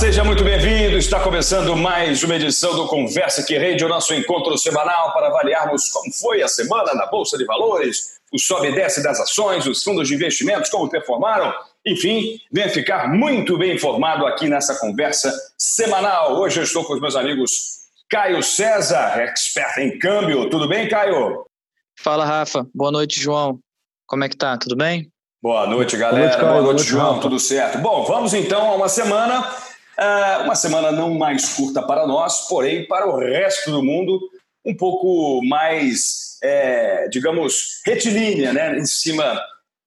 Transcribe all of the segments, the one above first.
seja muito bem-vindo. Está começando mais uma edição do Conversa que Rede, o nosso encontro semanal para avaliarmos como foi a semana na Bolsa de Valores, o sobe e desce das ações, os fundos de investimentos, como performaram. Enfim, venha ficar muito bem informado aqui nessa conversa semanal. Hoje eu estou com os meus amigos Caio César, expert em câmbio. Tudo bem, Caio? Fala, Rafa. Boa noite, João. Como é que tá? Tudo bem? Boa noite, galera. Boa noite, Boa noite, Boa noite João. Tudo certo? Bom, vamos então a uma semana, uh, uma semana não mais curta para nós, porém para o resto do mundo, um pouco mais, é, digamos, retilínea, né, em cima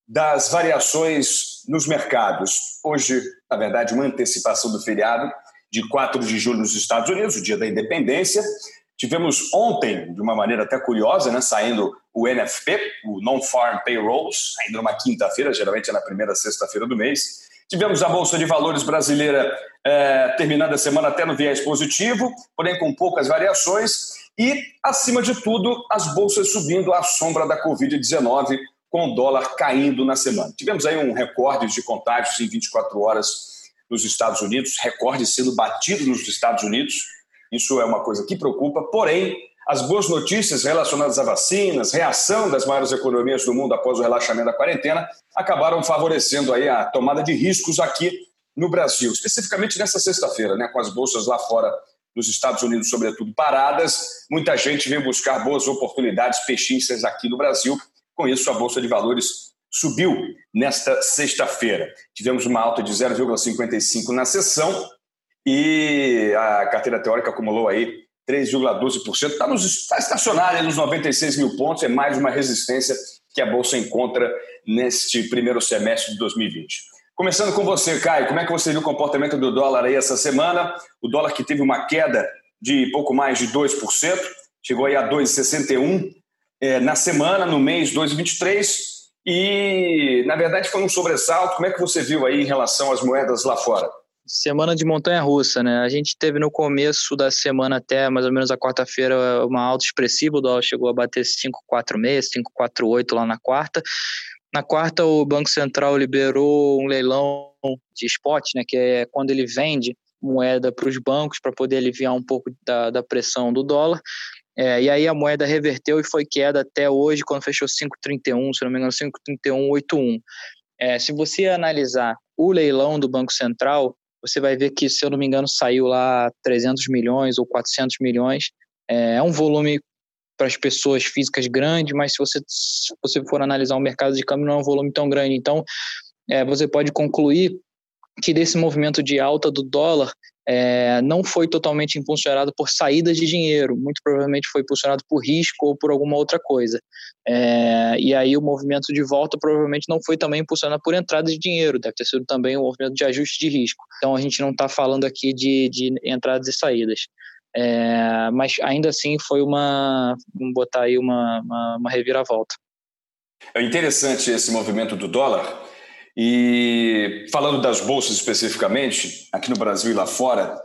das variações nos mercados. Hoje, na verdade, uma antecipação do feriado de 4 de julho nos Estados Unidos, o dia da independência. Tivemos ontem, de uma maneira até curiosa, né, saindo o NFP, o Non-Farm Payrolls, ainda numa quinta-feira, geralmente é na primeira sexta-feira do mês. Tivemos a Bolsa de Valores brasileira é, terminando a semana até no viés positivo, porém com poucas variações. E, acima de tudo, as bolsas subindo à sombra da Covid-19, com o dólar caindo na semana. Tivemos aí um recorde de contágios em 24 horas nos Estados Unidos, recorde sendo batido nos Estados Unidos. Isso é uma coisa que preocupa, porém, as boas notícias relacionadas a vacinas, reação das maiores economias do mundo após o relaxamento da quarentena, acabaram favorecendo aí a tomada de riscos aqui no Brasil, especificamente nessa sexta-feira, né, com as bolsas lá fora nos Estados Unidos, sobretudo, paradas. Muita gente veio buscar boas oportunidades pechinças aqui no Brasil. Com isso, a Bolsa de Valores subiu nesta sexta-feira. Tivemos uma alta de 0,55 na sessão e a carteira teórica acumulou aí 3,12%. Está tá estacionária nos 96 mil pontos, é mais uma resistência que a Bolsa encontra neste primeiro semestre de 2020. Começando com você, Caio, como é que você viu o comportamento do dólar aí essa semana? O dólar que teve uma queda de pouco mais de 2%, chegou aí a 2,61 é, na semana, no mês 2,23, e na verdade foi um sobressalto. Como é que você viu aí em relação às moedas lá fora? Semana de montanha russa, né? A gente teve no começo da semana até mais ou menos a quarta-feira uma alta expressiva, o dólar chegou a bater 5,46, 5,48 lá na quarta. Na quarta o Banco Central liberou um leilão de spot, né, que é quando ele vende moeda para os bancos para poder aliviar um pouco da, da pressão do dólar. É, e aí a moeda reverteu e foi queda até hoje, quando fechou 5,31, se não me engano, 5,31,81. É, se você analisar o leilão do Banco Central, você vai ver que, se eu não me engano, saiu lá 300 milhões ou 400 milhões. É, é um volume para as pessoas físicas grande, mas se você, se você for analisar o mercado de câmbio, não é um volume tão grande. Então, é, você pode concluir que desse movimento de alta do dólar, é, não foi totalmente impulsionado por saídas de dinheiro, muito provavelmente foi impulsionado por risco ou por alguma outra coisa. É, e aí o movimento de volta provavelmente não foi também impulsionado por entrada de dinheiro, deve ter sido também um movimento de ajuste de risco. Então a gente não está falando aqui de, de entradas e saídas. É, mas ainda assim foi uma, vamos botar aí uma, uma, uma reviravolta. É interessante esse movimento do dólar, e falando das bolsas especificamente, aqui no Brasil e lá fora,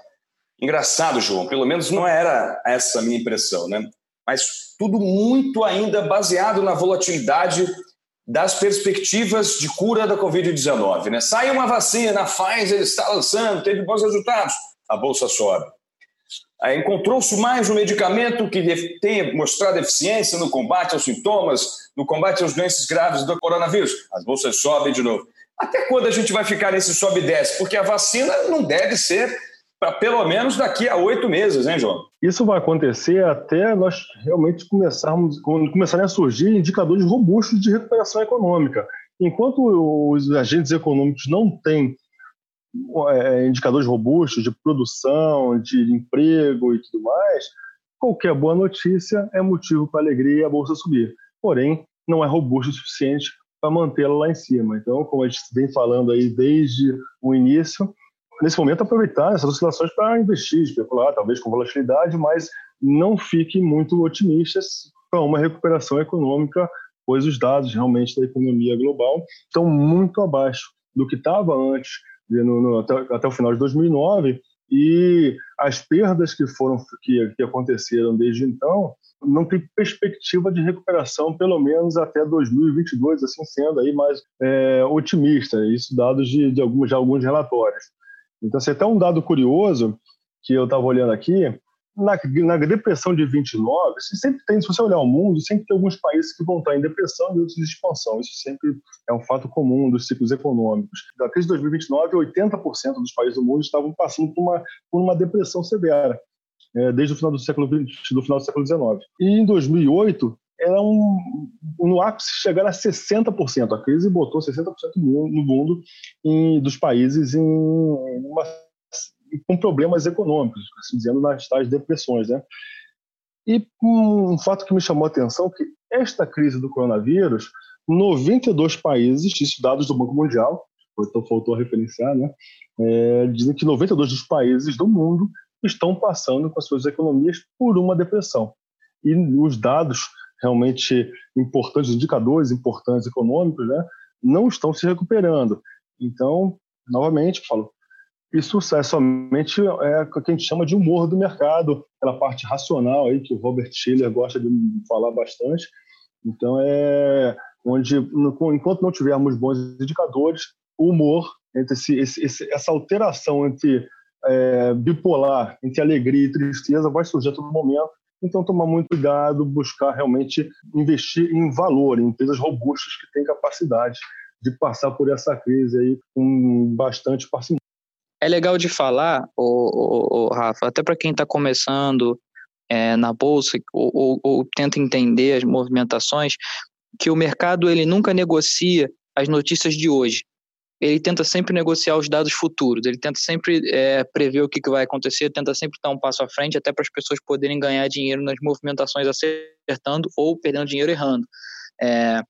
engraçado, João, pelo menos não era essa a minha impressão, né? Mas tudo muito ainda baseado na volatilidade das perspectivas de cura da Covid-19, né? Sai uma vacina, a Pfizer está lançando, teve bons resultados, a bolsa sobe. Encontrou-se mais um medicamento que tenha mostrado eficiência no combate aos sintomas, no combate às doenças graves do coronavírus. As bolsas sobem de novo. Até quando a gente vai ficar nesse sobe e desce? Porque a vacina não deve ser para pelo menos daqui a oito meses, hein, João? Isso vai acontecer até nós realmente começarmos, começarem a surgir indicadores robustos de recuperação econômica. Enquanto os agentes econômicos não têm é, indicadores robustos de produção, de emprego e tudo mais, qualquer boa notícia é motivo para alegria e a bolsa subir. Porém, não é robusto o suficiente para mantê-la lá em cima. Então, como a gente vem falando aí desde o início, nesse momento aproveitar essas oscilações para investir, especular, talvez com volatilidade, mas não fique muito otimista para uma recuperação econômica, pois os dados realmente da economia global estão muito abaixo do que estava antes, no, no, até, até, o final de 2009, e as perdas que foram que, que aconteceram desde então não tem perspectiva de recuperação, pelo menos até 2022, assim sendo aí mais é, otimista, isso dados de, de, alguns, de alguns relatórios. Então, assim, até um dado curioso que eu estava olhando aqui, na, na, depressão de 29, você sempre tem, se você olhar o mundo, sempre tem alguns países que vão estar em depressão e outros em expansão. Isso sempre é um fato comum dos ciclos econômicos. Da crise de 2029, 80% dos países do mundo estavam passando por uma, por uma depressão severa, é, desde o final do século do final do século 19. E em 2008 era um, no ápice chegar a 60%. A crise botou 60% no mundo em, dos países em uma com problemas econômicos, assim dizendo, nas tais depressões. Né? E um fato que me chamou a atenção é que esta crise do coronavírus, 92 países, isso dados do Banco Mundial, então faltou referenciar, né? É, dizem que 92 dos países do mundo estão passando com as suas economias por uma depressão. E os dados realmente importantes, indicadores importantes econômicos, né, não estão se recuperando. Então, novamente, falo, isso é somente é, o que a gente chama de humor do mercado, aquela parte racional aí que o Robert Schiller gosta de falar bastante. Então, é onde, enquanto não tivermos bons indicadores, o humor, entre esse, esse, essa alteração entre é, bipolar, entre alegria e tristeza, vai surgir a todo momento. Então, tomar muito cuidado, buscar realmente investir em valor, em empresas robustas que têm capacidade de passar por essa crise aí com bastante parcimônia. É legal de falar, o, Rafa, até para quem está começando é, na bolsa ou, ou, ou, tenta entender as movimentações, que o mercado ele nunca negocia as notícias de hoje. Ele tenta sempre negociar os dados futuros, ele tenta sempre é, prever o que, que vai acontecer, tenta sempre estar um passo à frente, até para as pessoas poderem ganhar dinheiro nas movimentações acertando ou perdendo dinheiro errando. É,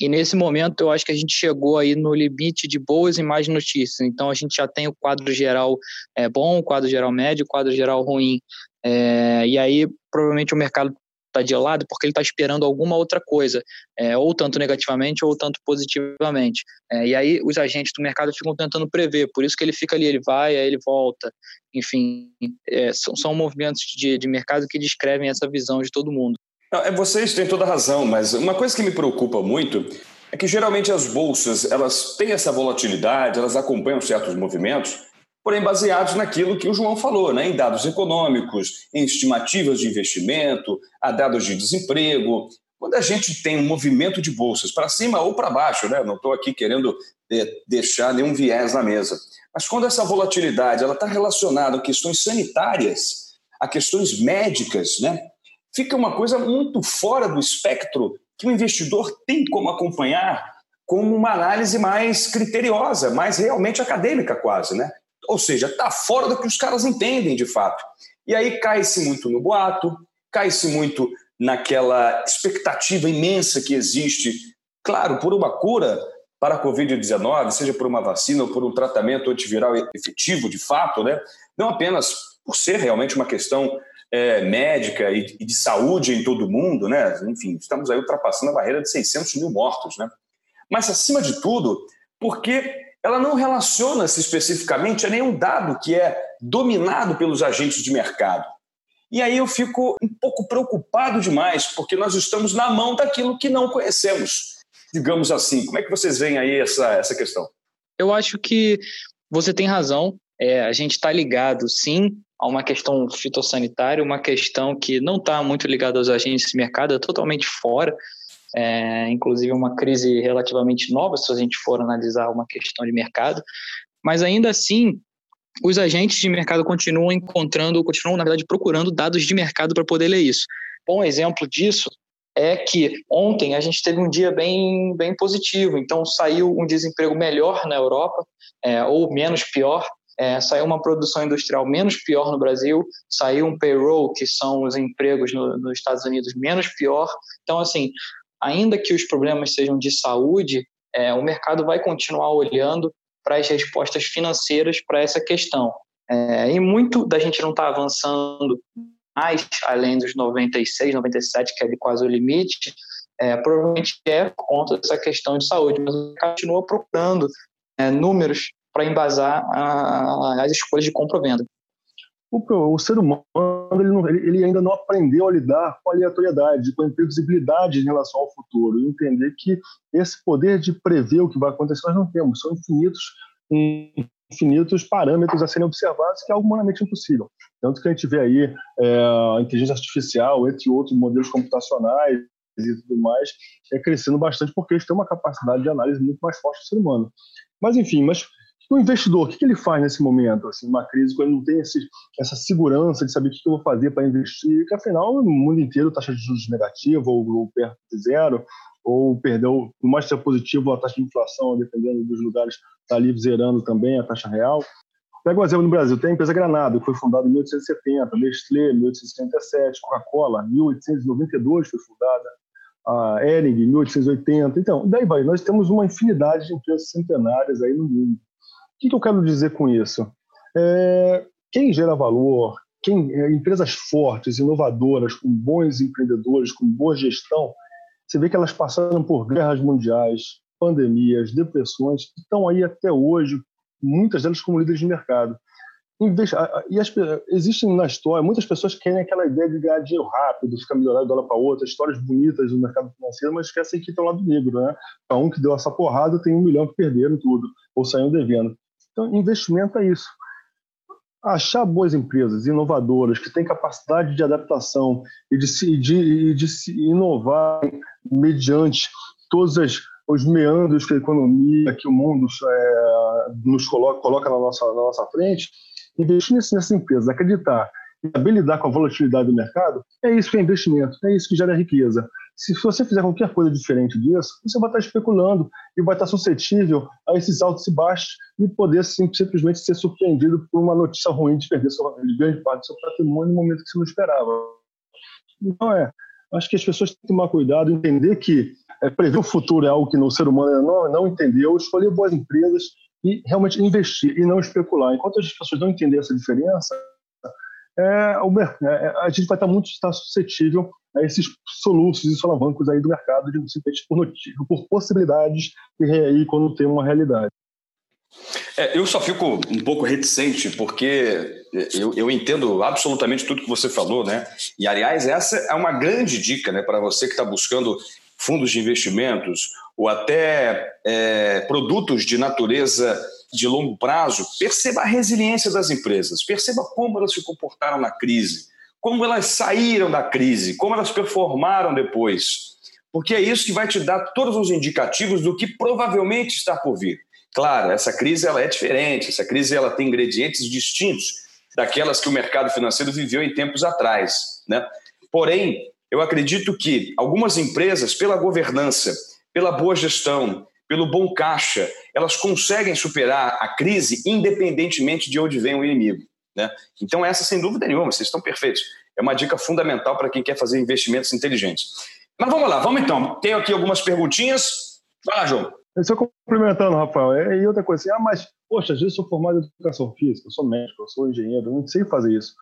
e nesse momento eu acho que a gente chegou aí no limite de boas e más notícias. Então a gente já tem o quadro geral é, bom, o quadro geral médio, o quadro geral ruim. É, e aí provavelmente o mercado está de lado porque ele está esperando alguma outra coisa, é, ou tanto negativamente ou tanto positivamente. É, e aí os agentes do mercado ficam tentando prever, por isso que ele fica ali, ele vai, aí ele volta. Enfim, é, são, são movimentos de, de mercado que descrevem essa visão de todo mundo. É, vocês têm toda razão, mas uma coisa que me preocupa muito é que geralmente as bolsas elas têm essa volatilidade, elas acompanham certos movimentos, porém baseados naquilo que o João falou, né? em dados econômicos, em estimativas de investimento, a dados de desemprego. Quando a gente tem um movimento de bolsas para cima ou para baixo, né? não estou aqui querendo é, deixar nenhum viés na mesa, mas quando essa volatilidade está relacionada a questões sanitárias, a questões médicas, né? fica uma coisa muito fora do espectro que o investidor tem como acompanhar como uma análise mais criteriosa, mais realmente acadêmica quase, né? Ou seja, está fora do que os caras entendem de fato. E aí cai-se muito no boato, cai-se muito naquela expectativa imensa que existe, claro, por uma cura para a Covid-19, seja por uma vacina ou por um tratamento antiviral efetivo de fato, né? Não apenas por ser realmente uma questão é, médica e, e, de saúde em todo o mundo, né? Enfim, estamos aí ultrapassando a barreira de 600 mil mortos, né? Mas, acima de tudo, porque ela não relaciona-se especificamente a nenhum dado que é dominado pelos agentes de mercado. E aí eu fico um pouco preocupado demais, porque nós estamos na mão daquilo que não conhecemos, digamos assim. Como é que vocês veem aí essa, essa questão? Eu acho que você tem razão. É, a gente está ligado, sim, a uma questão fitossanitária, uma questão que não está muito ligada aos agentes de mercado, é totalmente fora. É, inclusive uma crise relativamente nova, se a gente for analisar uma questão de mercado. Mas ainda assim, os agentes de mercado continuam encontrando, continuam, na verdade, procurando dados de mercado para poder ler isso. Bom exemplo disso é que ontem a gente teve um dia bem, bem positivo, então saiu um desemprego melhor na Europa, é, ou menos pior, é, saiu uma produção industrial menos pior no Brasil, saiu um payroll, que são os empregos no, nos Estados Unidos, menos pior. Então, assim, ainda que os problemas sejam de saúde, é, o mercado vai continuar olhando para as respostas financeiras para essa questão. É, e muito da gente não está avançando mais além dos 96, 97, que é quase o limite, é, provavelmente é por conta dessa questão de saúde, mas continua procurando é, números para embasar a, as escolhas de compra ou venda. O, o ser humano ele, não, ele, ainda não aprendeu a lidar com a aleatoriedade, com a imprevisibilidade em relação ao futuro, entender que esse poder de prever o que vai acontecer nós não temos, são infinitos infinitos parâmetros a serem observados, que é algo humanamente impossível. Tanto que a gente vê aí é, inteligência artificial, entre outros modelos computacionais e tudo mais, é crescendo bastante porque eles têm uma capacidade de análise muito mais forte do ser humano. Mas, enfim, mas o investidor, o que, ele faz nesse momento, assim, uma crise, quando não tem esse, essa segurança de saber o que, eu vou fazer para investir, que afinal, no mundo inteiro, taxa de juros negativa ou, ou perto de zero, ou perdeu, por mais ser positivo, a taxa de inflação, dependendo dos lugares, está ali zerando também a taxa real. Pega o exemplo no Brasil, tem a empresa Granado, que foi fundada em 1870, Nestlé, 1877, Coca-Cola, 1892 foi fundada, a Ering, 1880. Então, daí vai, nós temos uma infinidade de empresas centenárias aí no mundo. Que, que eu quero dizer com isso? É, quem gera valor, quem, é, empresas fortes, inovadoras, com bons empreendedores, com boa gestão, você vê que elas passaram por guerras mundiais, pandemias, depressões, estão aí até hoje, muitas delas como líderes de mercado. E as, existem na história, muitas pessoas querem aquela ideia de ganhar dinheiro rápido, ficar milionário de hora para outra, histórias bonitas do mercado financeiro, mas esquecem que tem o lado negro, né? Para um que deu essa porrada, tem um milhão que perderam tudo, ou saíram devendo. Então, investimento é isso. Achar boas empresas inovadoras que têm capacidade de adaptação e de se, de, de se inovar mediante todos as, os meandros que a economia, que o mundo é, nos coloca, coloca na, nossa, na nossa frente, investir nessas empresas, acreditar saber lidar com a volatilidade do mercado, é isso que é investimento, é isso que gera riqueza. Se você fizer qualquer coisa diferente disso, você vai estar especulando e vai estar suscetível a esses altos e baixos e poder simplesmente ser surpreendido por uma notícia ruim de perder sua, grande parte do seu patrimônio no momento que você não esperava. Então, é, acho que as pessoas têm que tomar cuidado, entender que é, prever o futuro é algo que no ser humano não, não entendeu, escolher boas empresas e realmente investir e não especular. Enquanto as pessoas não entenderem essa diferença, é, o, é, a gente vai estar muito estar suscetível a esses soluços e solavancos aí do mercado, de simplesmente por, por possibilidades e aí quando tem uma realidade. É, eu só fico um pouco reticente, porque eu, eu, entendo absolutamente tudo que você falou, né? E, aliás, essa é uma grande dica né, para você que está buscando fundos de investimentos ou até é, produtos de natureza de longo prazo, perceba a resiliência das empresas, perceba como elas se comportaram na crise, como elas saíram da crise, como elas performaram depois. Porque é isso que vai te dar todos os indicativos do que provavelmente está por vir. Claro, essa crise ela é diferente, essa crise ela tem ingredientes distintos daquelas que o mercado financeiro viveu em tempos atrás. Né? Porém, eu acredito que algumas empresas, pela governança, pela boa gestão, pelo bom caixa, elas conseguem superar a crise independentemente de onde vem o inimigo. Né? Então, essa, sem dúvida nenhuma, vocês estão perfeitos. É uma dica fundamental para quem quer fazer investimentos inteligentes. Mas vamos lá, vamos então. Tenho aqui algumas perguntinhas. Vai lá, João. Só complementando, Rafael, e outra coisa assim, ah, mas, poxa, às vezes eu sou formado em educação física, eu sou médico, eu sou engenheiro, eu não sei fazer isso.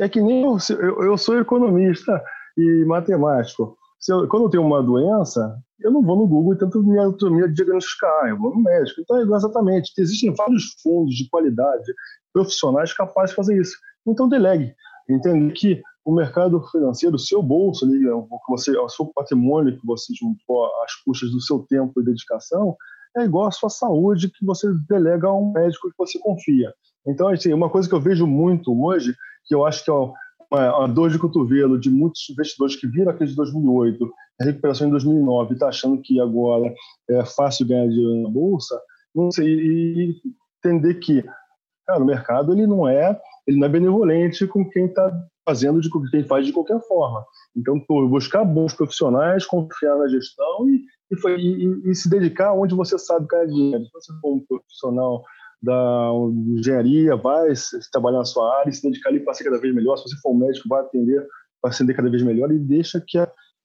É que nem eu, eu sou economista e matemático. Eu, quando eu tenho uma doença, eu não vou no Google e tento me, me diagnosticar, eu vou no médico. Então, é exatamente, existem vários fundos de qualidade profissionais capazes de fazer isso. Então, delegue. Entender que o mercado financeiro, o seu bolso, ali, você, o seu patrimônio que você juntou às custas do seu tempo e dedicação, é igual a sua saúde que você delega a um médico que você confia. Então, assim, uma coisa que eu vejo muito hoje, que eu acho que é uma, dor de cotovelo de muitos investidores que viram a crise de 2008, a recuperação em 2009, e está achando que agora é fácil ganhar dinheiro na bolsa, não sei, e entender que cara, o mercado ele não é ele não é benevolente com quem está fazendo de quem faz de qualquer forma. Então, buscar bons profissionais, confiar na gestão e, e, e, e se dedicar onde você sabe ganhar dinheiro. Se você for um profissional da engenharia, vai trabalhar na sua área, se dedicar ali para ser cada vez melhor. Se você for um médico, vai atender para ser cada vez melhor e deixa que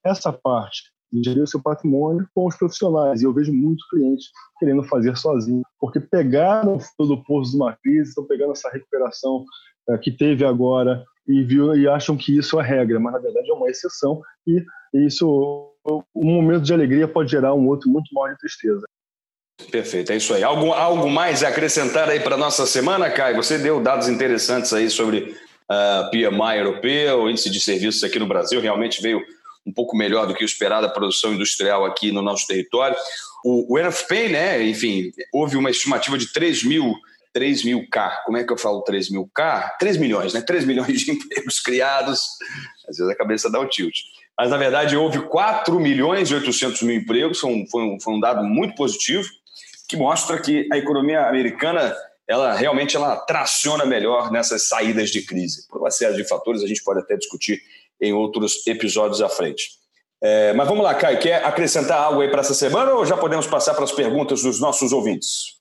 essa parte gerir o seu patrimônio com os profissionais. E eu vejo muitos clientes querendo fazer sozinho, porque pegaram o poço de uma crise, estão pegando essa recuperação é, que teve agora e, viu, e acham que isso é regra, mas na verdade é uma exceção e isso, um momento de alegria pode gerar um outro muito maior de tristeza. Perfeito, é isso aí. Algo, algo mais a acrescentar aí para nossa semana, Caio? Você deu dados interessantes aí sobre uh, ah, PMI europeu, o índice de serviços aqui no Brasil, realmente veio um pouco melhor do que o esperado a produção industrial aqui no nosso território. O, o NFP, né, enfim, houve uma estimativa de 3 mil 3 mil K. Como é que eu falo 3 mil K? 3 milhões, né? 3 milhões de empregos criados. Às vezes a cabeça dá o um tilt. Mas, na verdade, houve 4 milhões e 800 mil empregos. Foi um, foi um, foi um dado muito positivo, que mostra que a economia americana ela realmente ela traciona melhor nessas saídas de crise. Por uma série de fatores, a gente pode até discutir em outros episódios à frente. É, mas vamos lá, Caio, quer acrescentar algo aí para essa semana ou já podemos passar para as perguntas dos nossos ouvintes?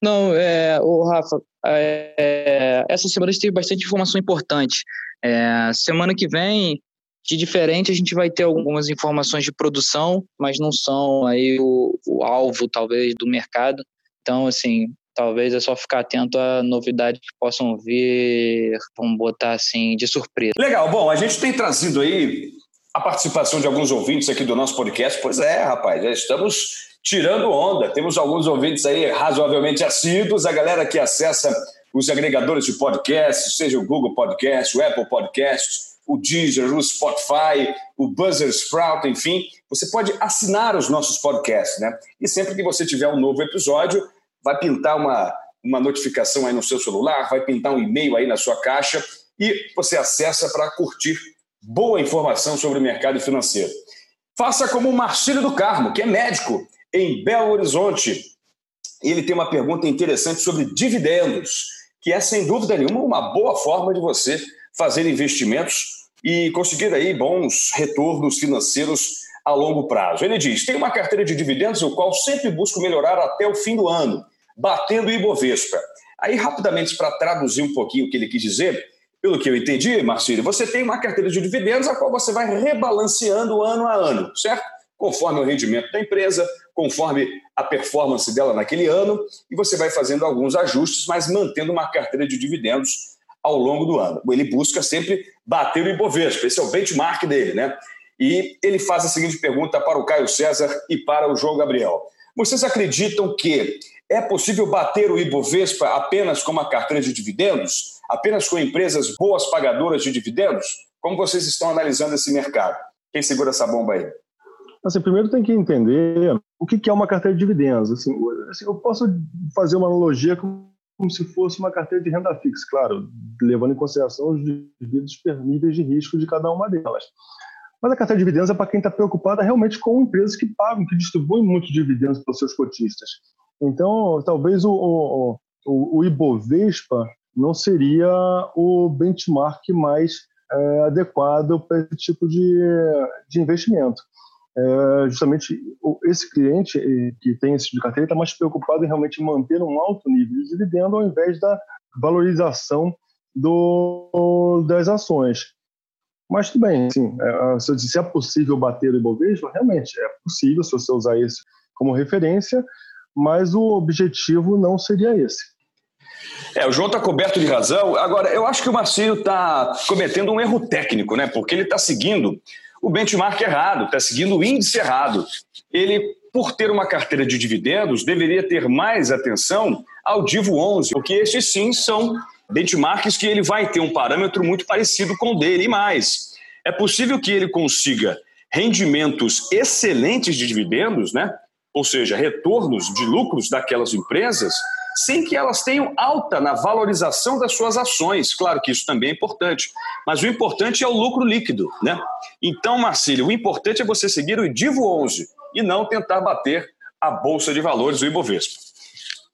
Não, é, o Rafa, é, essa semana a gente teve bastante informação importante. É, semana que vem, de diferente, a gente vai ter algumas informações de produção, mas não são aí o, o alvo, talvez, do mercado. Então, assim, talvez é só ficar atento a novidades que possam vir, vamos botar assim, de surpresa. Legal, bom, a gente tem trazido aí a participação de alguns ouvintes aqui do nosso podcast. Pois é, rapaz, já estamos tirando onda. Temos alguns ouvintes aí razoavelmente assíduos, a galera que acessa os agregadores de podcast, seja o Google Podcast, o Apple Podcast, o Deezer, o Spotify, o Buzzer Sprout, enfim, você pode assinar os nossos podcasts, né? E sempre que você tiver um novo episódio, vai pintar uma, uma notificação aí no seu celular, vai pintar um e-mail aí na sua caixa e você acessa para curtir boa informação sobre o mercado financeiro. Faça como o Marcílio do Carmo, que é médico em Belo Horizonte. Ele tem uma pergunta interessante sobre dividendos, que é, sem dúvida nenhuma, uma boa forma de você fazer investimentos e conseguir aí bons retornos financeiros a longo prazo. Ele diz: tem uma carteira de dividendos, o qual sempre busco melhorar até o fim do ano, batendo o Ibovespa. Aí, rapidamente, para traduzir um pouquinho o que ele quis dizer, pelo que eu entendi, Marcílio, você tem uma carteira de dividendos a qual você vai rebalanceando ano a ano, certo? Conforme o rendimento da empresa, conforme a performance dela naquele ano, e você vai fazendo alguns ajustes, mas mantendo uma carteira de dividendos ao longo do ano. Ele busca sempre bater o Ibovespa, esse é o benchmark dele, né? E ele faz a seguinte pergunta para o Caio César e para o João Gabriel. Vocês acreditam que é possível bater o Ibovespa apenas com uma carteira de dividendos? Apenas com empresas boas pagadoras de dividendos? Como vocês estão analisando esse mercado? Quem segura essa bomba aí? Assim, primeiro tem que entender o que é uma carteira de dividendos. Assim, eu posso fazer uma analogia como se fosse uma carteira de renda fixa, claro, levando em consideração os devidos níveis de risco de cada uma delas. Mas a carteira de dividendos é para quem está preocupada realmente com empresas que pagam, que distribuem muitos dividendos para os seus cotistas. Então, talvez o, o, o, o Ibovespa não seria o benchmark mais é, adequado para esse tipo de, de investimento é, justamente esse cliente eh, que tem esse tipo de carteira está mais preocupado em realmente manter um alto nível de dividendo ao invés da valorização do, das ações. Mas tudo bem, assim, é, se é possível bater o Ibovespa, realmente é possível se você usar isso como referência, mas o objetivo não seria esse. É, o João está coberto de razão. Agora, eu acho que o Marcinho está cometendo um erro técnico, né? Porque ele está seguindo o benchmark errado, está seguindo o índice errado. Ele, por ter uma carteira de dividendos, deveria ter mais atenção ao Divo 11, porque estes sim são benchmarks que ele vai ter um parâmetro muito parecido com o dele. E mais, é possível que ele consiga rendimentos excelentes de dividendos, né? ou seja, retornos de lucros daquelas empresas, sem que elas tenham alta na valorização das suas ações. Claro que isso também é importante, mas o importante é o lucro líquido, né? Então, Marcílio, o importante é você seguir o Divo 11 e não tentar bater a bolsa de valores do Ibovespa.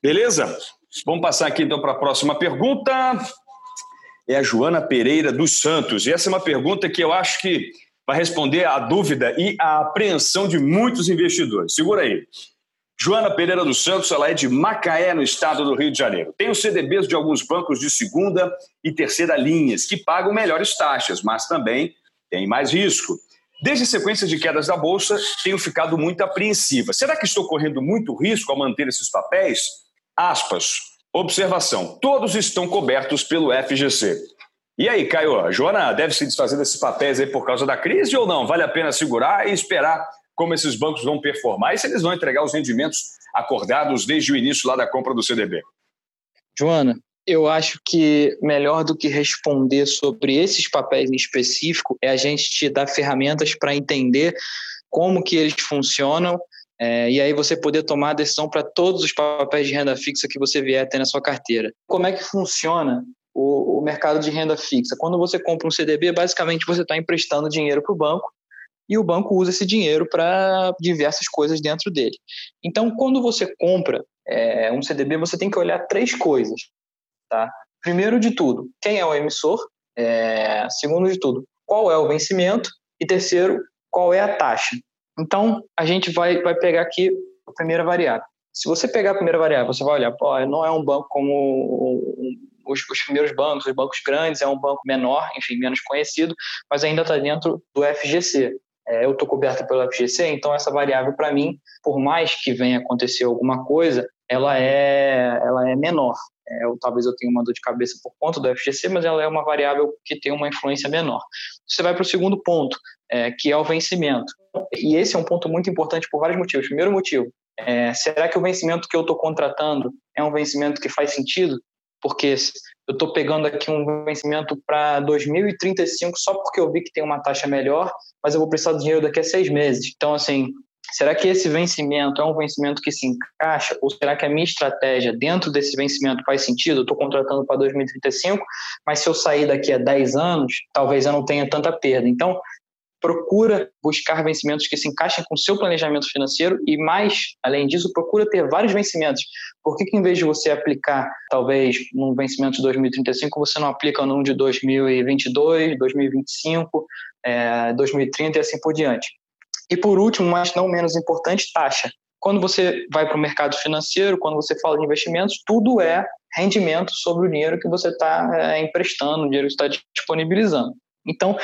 Beleza? Vamos passar aqui então para a próxima pergunta. É a Joana Pereira dos Santos. E essa é uma pergunta que eu acho que vai responder à dúvida e à apreensão de muitos investidores. Segura aí. Joana Pereira dos Santos, ela é de Macaé, no estado do Rio de Janeiro. Tem os CDBs de alguns bancos de segunda e terceira linhas, que pagam melhores taxas, mas também tem mais risco. Desde a sequência de quedas da Bolsa, tenho ficado muito apreensiva. Será que estou correndo muito risco ao manter esses papéis? Aspas. Observação: todos estão cobertos pelo FGC. E aí, Caio, a Joana deve se desfazer desses papéis aí por causa da crise ou não? Vale a pena segurar e esperar como esses bancos vão performar e se eles vão entregar os rendimentos acordados desde o início lá da compra do CDB. Joana, eu acho que melhor do que responder sobre esses papéis em específico é a gente te dar ferramentas para entender como que eles funcionam É, e aí você poder tomar a decisão para todos os papéis de renda fixa que você vier ter na sua carteira. Como é que funciona o, o mercado de renda fixa? Quando você compra um CDB, basicamente você está emprestando dinheiro para o banco e o banco usa esse dinheiro para diversas coisas dentro dele. Então, quando você compra é, um CDB, você tem que olhar três coisas. Tá? Primeiro de tudo, quem é o emissor? É, segundo de tudo, qual é o vencimento? E terceiro, qual é a taxa? Então, a gente vai, vai pegar aqui a primeira variável. Se você pegar a primeira variável, você vai olhar, pô, não é um banco como os, os primeiros bancos, os bancos grandes, é um banco menor, enfim, menos conhecido, mas ainda está dentro do FGC. É, eu estou coberta pelo FGC, então essa variável para mim, por mais que venha acontecer alguma coisa, ela é, ela é menor. É, ou talvez eu tenha uma dor de cabeça por conta do FGC, mas ela é uma variável que tem uma influência menor. Você vai para o segundo ponto, é, que é o vencimento. E esse é um ponto muito importante por vários motivos. Primeiro motivo, é, será que o vencimento que eu estou contratando é um vencimento que faz sentido? Porque eu estou pegando aqui um vencimento para 2035 só porque eu vi que tem uma taxa melhor, mas eu vou precisar do dinheiro daqui a seis meses. Então, assim, será que esse vencimento é um vencimento que se encaixa? Ou será que a minha estratégia dentro desse vencimento faz sentido? Eu estou contratando para 2035, mas se eu sair daqui a 10 anos, talvez eu não tenha tanta perda. Então, procura buscar vencimentos que se encaixem com o seu planejamento financeiro e mais, além disso, procura ter vários vencimentos. Por que, que em vez de você aplicar, talvez, num vencimento de 2035, você não aplica num de 2022, 2025, é, 2030 e assim por diante? E por último, mas não menos importante, taxa. Quando você vai para o mercado financeiro, quando você fala de investimentos, tudo é rendimento sobre o dinheiro que você está é, emprestando, o dinheiro que está disponibilizando. Então,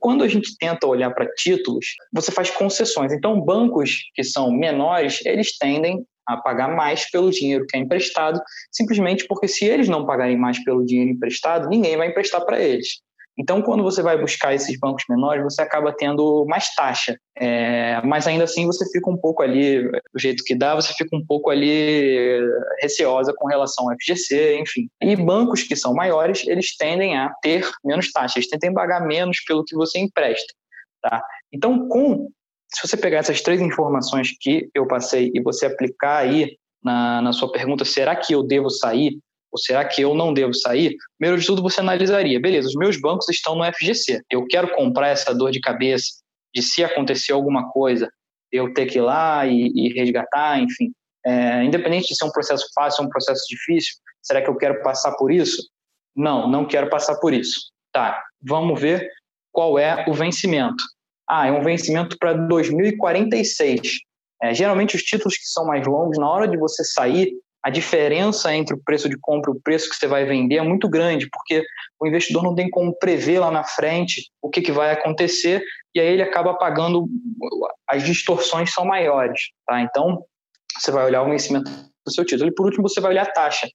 quando a gente tenta olhar para títulos, você faz concessões. Então, bancos que são menores, eles tendem a pagar mais pelo dinheiro que é emprestado, simplesmente porque se eles não pagarem mais pelo dinheiro emprestado, ninguém vai emprestar para eles. Então, quando você vai buscar esses bancos menores, você acaba tendo mais taxa. É, mas ainda assim, você fica um pouco ali, do jeito que dá, você fica um pouco ali receosa com relação ao FGC, enfim. E bancos que são maiores, eles tendem a ter menos taxa, eles tendem a pagar menos pelo que você empresta. Tá? Então, com se você pegar essas três informações que eu passei e você aplicar aí na, na sua pergunta, será que eu devo sair? Ou será que eu não devo sair? Primeiro de tudo, você analisaria, beleza, os meus bancos estão no FGC. Eu quero comprar essa dor de cabeça de se acontecer alguma coisa, eu ter que ir lá e, e resgatar, enfim. É, independente de ser um processo fácil ou um processo difícil, será que eu quero passar por isso? Não, não quero passar por isso. Tá, vamos ver qual é o vencimento. Ah, é um vencimento para 2046. É, geralmente os títulos que são mais longos, na hora de você sair, a diferença entre o preço de compra e o preço que você vai vender é muito grande, porque o investidor não tem como prever lá na frente o que, que vai acontecer e aí ele acaba pagando, as distorções são maiores. Tá? Então, você vai olhar o vencimento do seu título. E por último, você vai olhar a taxa.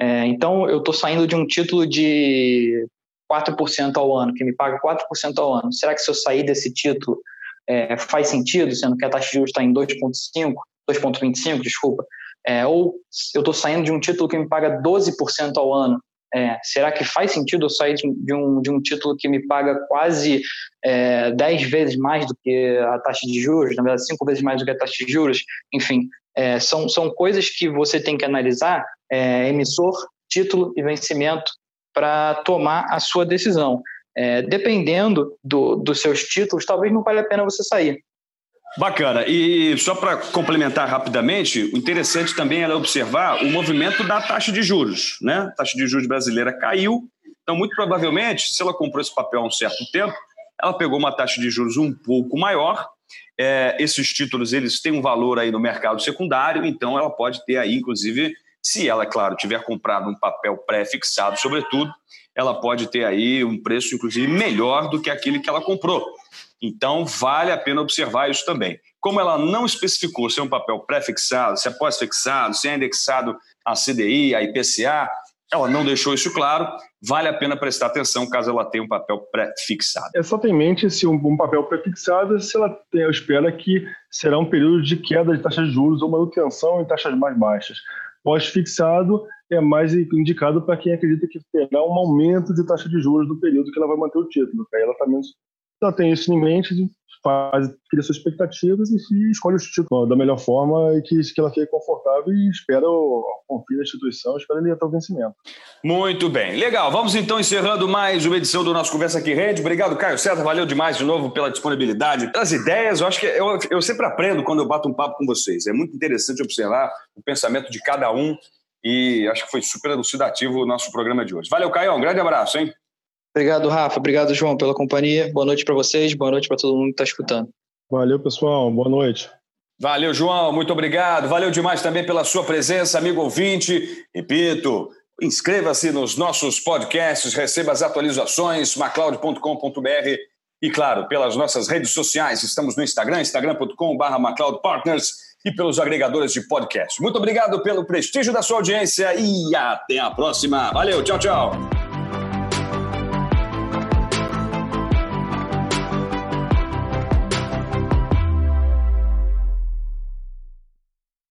É, então, eu estou saindo de um título de 4% ao ano, que me paga 4% ao ano. Será que se eu sair desse título é, faz sentido, sendo que a taxa de juros está em 2,5%, 2,25%, desculpa, é, ou eu estou saindo de um título que me paga 12% ao ano. É, será que faz sentido eu sair de um, de um título que me paga quase é, 10 vezes mais do que a taxa de juros, na verdade, 5 vezes mais do que a taxa de juros? Enfim, é, são, são coisas que você tem que analisar, é, emissor, título e vencimento, para tomar a sua decisão. É, dependendo do, dos seus títulos, talvez não valha a pena você sair. Bacana. E só para complementar rapidamente, o interessante também é observar o movimento da taxa de juros. Né? A taxa de juros brasileira caiu, então, muito provavelmente, se ela comprou esse papel há um certo tempo, ela pegou uma taxa de juros um pouco maior. É, esses títulos eles têm um valor aí no mercado secundário, então ela pode ter aí, inclusive, se ela, claro, tiver comprado um papel pré-fixado, sobretudo, ela pode ter aí um preço, inclusive, melhor do que aquele que ela comprou. Então, vale a pena observar isso também. Como ela não especificou se é um papel pré-fixado, se é pós-fixado, se é indexado a CDI, a IPCA, ela não deixou isso claro, vale a pena prestar atenção caso ela tenha um papel pré-fixado. É só ter em mente se um, um papel pré-fixado, se ela tem, espera que será um período de queda de taxas de juros ou manutenção em taxas mais baixas. Pós-fixado é mais indicado para quem acredita que terá um aumento de taxa de juros no período que ela vai manter o título, aí ela está menos ela tem isso em mente, faz, cria suas expectativas e escolhe o título da melhor forma e que, que ela fique confortável e espera, confia na instituição, espera ele até o vencimento. Muito bem, legal. Vamos então encerrando mais uma edição do nosso Conversa Aqui Rede. Obrigado, Caio César, valeu demais de novo pela disponibilidade, pelas ideias. Eu acho que eu, eu sempre aprendo quando eu bato um papo com vocês. É muito interessante observar o pensamento de cada um e acho que foi super elucidativo o nosso programa de hoje. Valeu, Caio, um grande abraço, hein? Obrigado, Rafa. Obrigado, João, pela companhia. Boa noite para vocês, boa noite para todo mundo que está escutando. Valeu, pessoal. Boa noite. Valeu, João. Muito obrigado. Valeu demais também pela sua presença, amigo ouvinte. Repito, inscreva-se nos nossos podcasts, receba as atualizações, macleod.com.br e, claro, pelas nossas redes sociais. Estamos no Instagram, instagram.com.br macleodpartners e pelos agregadores de podcast. Muito obrigado pelo prestígio da sua audiência e até a próxima. Valeu, tchau, tchau.